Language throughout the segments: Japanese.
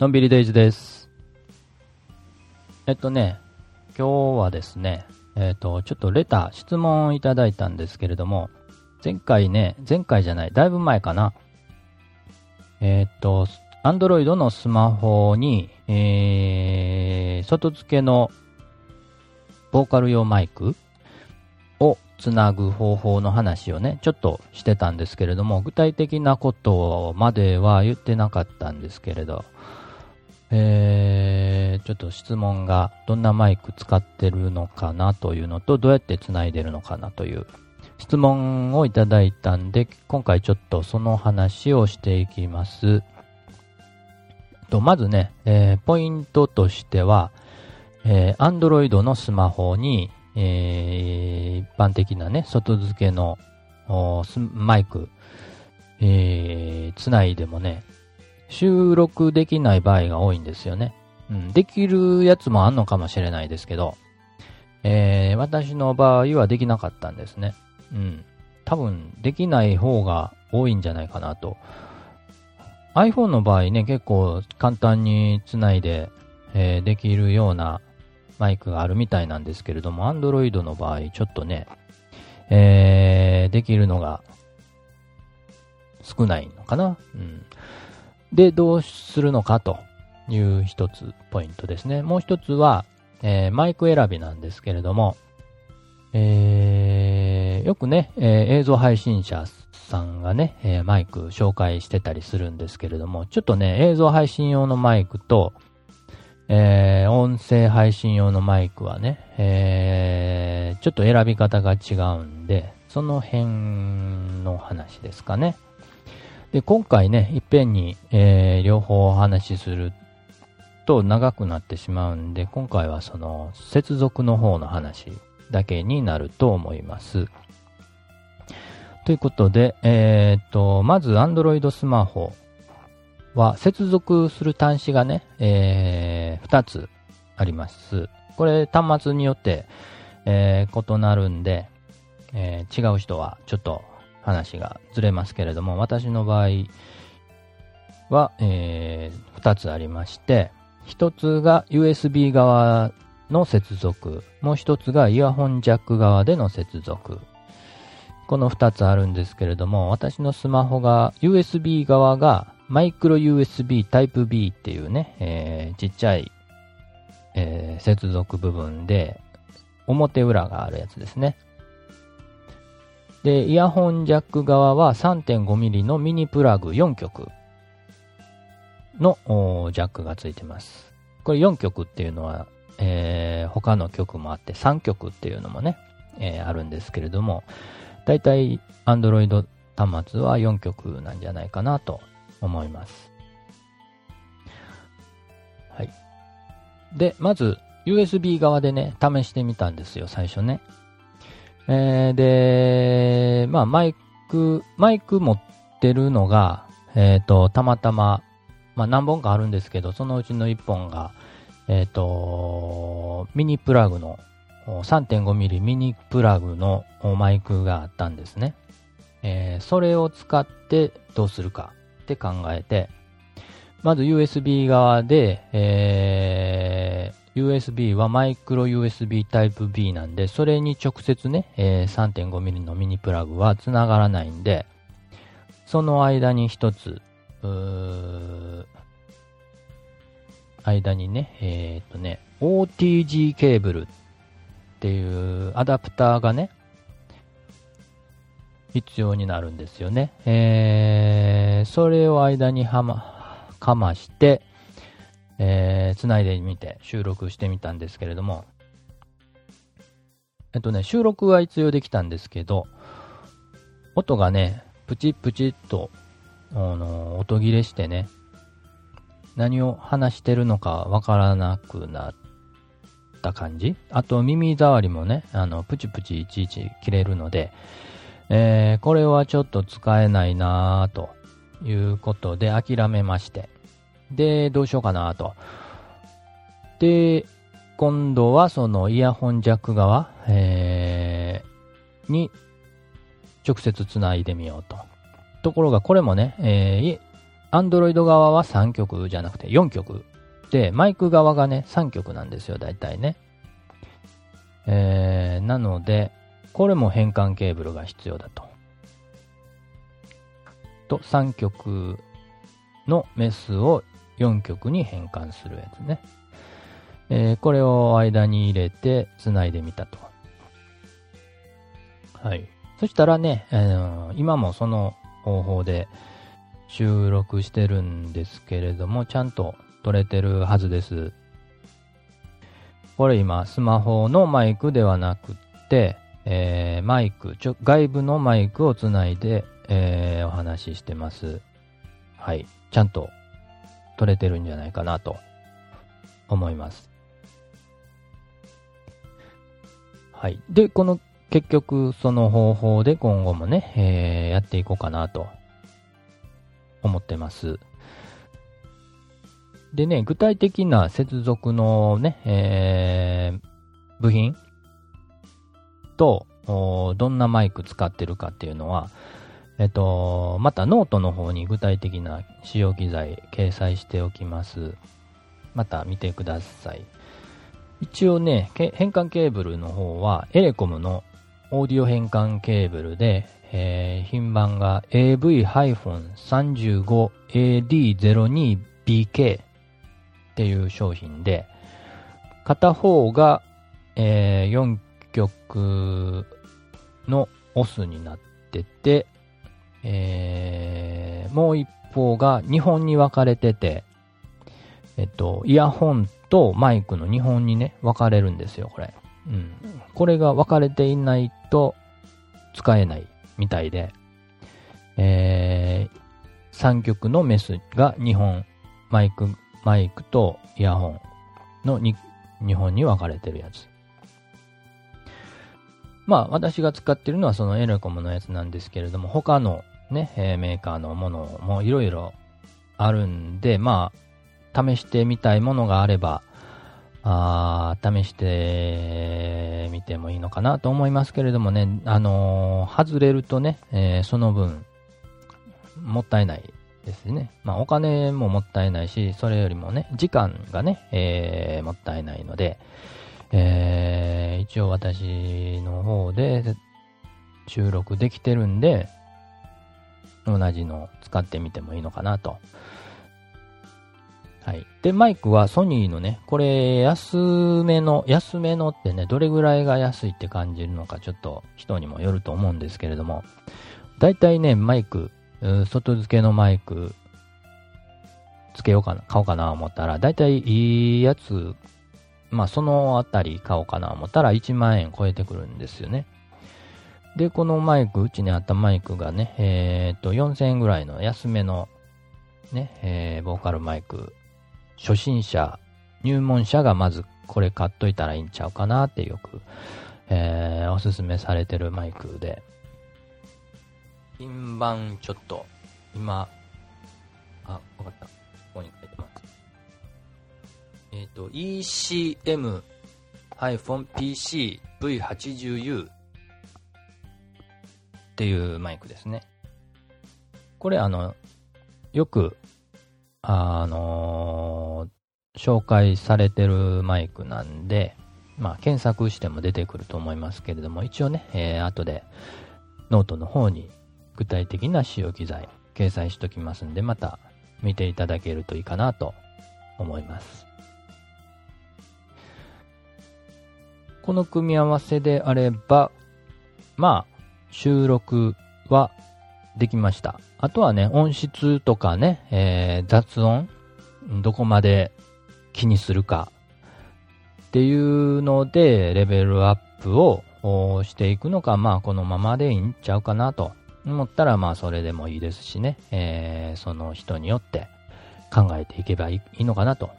のんびりデイズです。えっとね、今日はですね、えっと、ちょっとレター、質問いただいたんですけれども、前回ね、前回じゃない、だいぶ前かな。えっと、アンドロイドのスマホに、えー、外付けのボーカル用マイクをつなぐ方法の話をね、ちょっとしてたんですけれども、具体的なことまでは言ってなかったんですけれど、えー、ちょっと質問がどんなマイク使ってるのかなというのと、どうやってつないでるのかなという質問をいただいたんで、今回ちょっとその話をしていきます。とまずね、えーポイントとしては、えー、Android のスマホに、えー一般的なね、外付けのマイク、えー、つないでもね、収録できない場合が多いんですよね。うん、できるやつもあんのかもしれないですけど、えー私の場合はできなかったんですね。うん。多分、できない方が多いんじゃないかなと。iPhone の場合ね、結構簡単につないで、えーできるようなマイクがあるみたいなんですけれども、Android の場合、ちょっとね、えーできるのが少ないのかな。うん。で、どうするのかという一つポイントですね。もう一つは、えーマイク選びなんですけれども、えーよくね、えー映像配信者さんがね、えーマイク紹介してたりするんですけれども、ちょっとね、映像配信用のマイクと、えー音声配信用のマイクはね、えーちょっと選び方が違うんで、その辺の話ですかね。で、今回ね、いっぺんに、えー両方お話しすると長くなってしまうんで、今回はその接続の方の話だけになると思います。ということで、えーっと、まず Android スマホは接続する端子がね、え2つあります。これ端末によって、えー異なるんで、えー違う人はちょっと話がずれますけれども、私の場合は、え2つありまして、1つが USB 側の接続、もう1つがイヤホンジャック側での接続。この2つあるんですけれども、私のスマホが USB 側がマイクロ USB Type B っていうね、えーちっちゃい、えー接続部分で表裏があるやつですね。で、イヤホンジャック側は 3.5mm のミニプラグ4極のジャックがついてます。これ4極っていうのは、えー他の曲もあって3極っていうのもね、えーあるんですけれども、だいたい Android 端末は4極なんじゃないかなと思います。はい。で、まず USB 側でね、試してみたんですよ、最初ね。えーで、まあマイク、マイク持ってるのが、えっ、と、たまたま、まあ何本かあるんですけど、そのうちの1本が、えっ、と、ミニプラグの、3.5mm ミニプラグのマイクがあったんですね。えーそれを使ってどうするかって考えて、まず USB 側で、え USB はマイクロ USB Type B なんで、それに直接ね、え 3.5mm のミニプラグは繋がらないんで、その間に一つ、間にね、えーっとね、OTG ケーブルっていうアダプターがね、必要になるんですよね。えー、それを間にはま、かまして、えー、繋いでみて収録してみたんですけれども、えっとね、収録は一応できたんですけど、音がね、プチプチっと、あの、音切れしてね、何を話してるのかわからなくなった感じあと耳障りもね、あの、プチプチいちいち切れるので、えーこれはちょっと使えないなぁということで諦めまして。で、どうしようかなと。で、今度はそのイヤホンジャック側、えーに直接つないでみようと。ところがこれもね、えー Android 側は3曲じゃなくて4曲。で、マイク側がね、3曲なんですよ、大体ね。えー、なので、これも変換ケーブルが必要だと。と、3曲のメスを4曲に変換するやつね。えー、これを間に入れて繋いでみたと。はい。そしたらね、えー、今もその方法で収録してるんですけれども、ちゃんと撮れてるはずです。これ今、スマホのマイクではなくて、えー、マイク、ちょ、外部のマイクをつないで、えー、お話ししてます。はい。ちゃんと撮れてるんじゃないかなと思います。はい。で、この結局その方法で今後もね、えー、やっていこうかなと思ってます。でね、具体的な接続のね、えー、部品と、どんなマイク使ってるかっていうのは、えっと、またノートの方に具体的な使用機材掲載しておきます。また見てください。一応ね、変換ケーブルの方は、エレコムのオーディオ変換ケーブルで、えー、品番が AV-35AD02BK っていう商品で、片方が、えー、4曲のオスになってて、えー、もう一方が2本に分かれてて、えっと、イヤホンとマイクの2本にね、分かれるんですよ、これ。うん。これが分かれていないと使えないみたいで、えー、3曲のメスが2本、マイク、マイクとイヤホンの 2, 2本に分かれてるやつ。まあ、私が使ってるのはそのエレコムのやつなんですけれども、他のね、えー、メーカーのものもいろいろあるんで、まあ、試してみたいものがあれば、あ試してみてもいいのかなと思いますけれどもね、あのー、外れるとね、えー、その分、もったいないですね。まあ、お金ももったいないし、それよりもね、時間がね、えー、もったいないので、えー、一応私の方で収録できてるんで、同じのを使ってみてもいいのかなと。はい。で、マイクはソニーのね、これ安めの、安めのってね、どれぐらいが安いって感じるのかちょっと人にもよると思うんですけれども、だいたいね、マイク、外付けのマイク、つけようかな、買おうかな思ったら、だいたいいいやつまあそのあたり買おうかな思ったら1万円超えてくるんですよね。で、このマイク、うちにあったマイクがね、えっ、と、4000円ぐらいの安めの、ね、えー、ボーカルマイク、初心者、入門者がまずこれ買っといたらいいんちゃうかなってよく、えー、おすすめされてるマイクで、品番ちょっと、今、あ、わかった。ここに書いてます。えっ、ー、と、ECM-PC-V80U っていうマイクですね。これあの、よく、あの、紹介されてるマイクなんで、まあ、検索しても出てくると思いますけれども、一応ね、えー、後でノートの方に具体的な使用機材掲載しときますんで、また見ていただけるといいかなと思います。この組み合わせであれば、まあ、収録はできました。あとはね、音質とかね、えー、雑音、どこまで気にするかっていうので、レベルアップをしていくのか、まあ、このままでいいんちゃうかなと思ったら、まあ、それでもいいですしね、えー、その人によって考えていけばいいのかなと。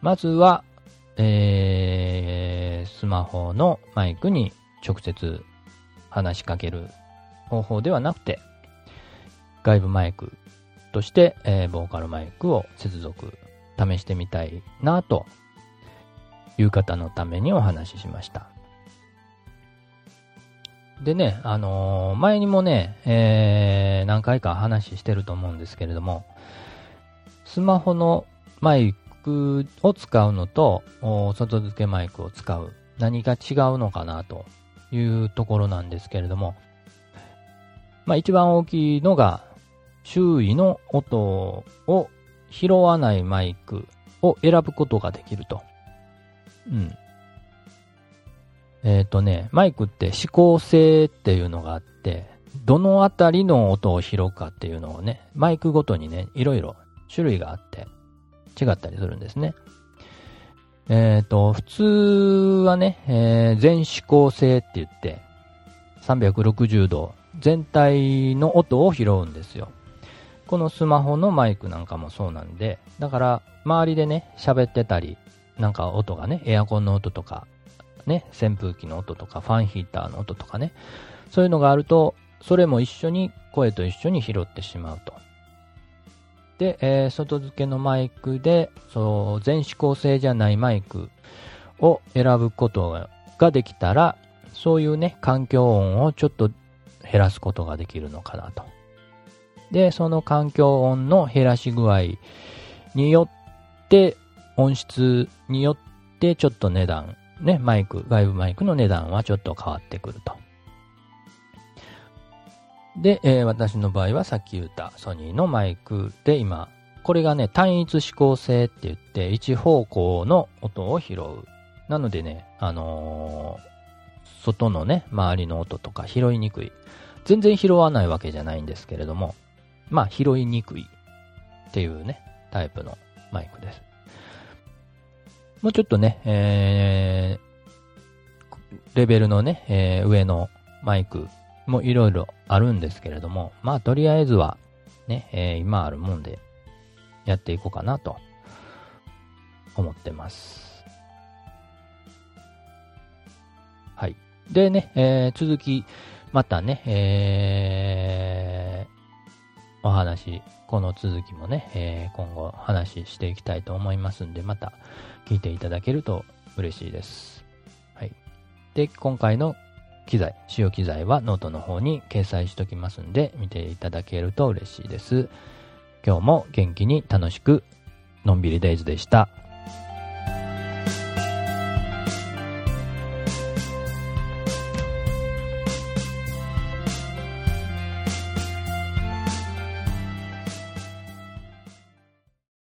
まずは、えー、スマホのマイクに直接話しかける方法ではなくて、外部マイクとして、えー、ボーカルマイクを接続、試してみたいなという方のためにお話ししました。でね、あのー前にもね、えー何回か話してると思うんですけれども、スマホのマイクを使うのと、外付けマイクを使う、何が違うのかなというところなんですけれども、まあ一番大きいのが、周囲の音を拾わないマイクを選ぶことができると。うん。えっ、とね、マイクって指向性っていうのがあって、どのあたりの音を拾うかっていうのをね、マイクごとにね、いろいろ種類があって、違ったりするんですね。えっ、と、普通はね、えー全指向性って言って、360度全体の音を拾うんですよ。このスマホのマイクなんかもそうなんで、だから周りでね、喋ってたり、なんか音がね、エアコンの音とか、ね、扇風機の音とか、ファンヒーターの音とかね、そういうのがあると、それも一緒に、声と一緒に拾ってしまうと。で、えー外付けのマイクで、そう、全指向性じゃないマイクを選ぶことがができたら、そういうね、環境音をちょっと減らすことができるのかなと。で、その環境音の減らし具合によって、音質によってちょっと値段、ね、マイク、外部マイクの値段はちょっと変わってくると。で、えー私の場合はさっき言ったソニーのマイクで今、これがね、単一指向性って言って、一方向の音を拾う。なのでね、あのー外のね、周りの音とか拾いにくい。全然拾わないわけじゃないんですけれども、まあ拾いにくいっていうね、タイプのマイクです。もうちょっとね、えー、レベルのね、えー上のマイクもいろいろあるんですけれども、まあとりあえずはね、えー今あるもんでやっていこうかなと思ってます。はい。でね、えー続き、またね、えーお話、この続きもね、えー今後話していきたいと思いますんで、また聞いていただけると嬉しいです。はい。で、今回の機材、使用機材はノートの方に掲載しておきますんで、見ていただけると嬉しいです。今日も元気に楽しく、のんびりデイズでした。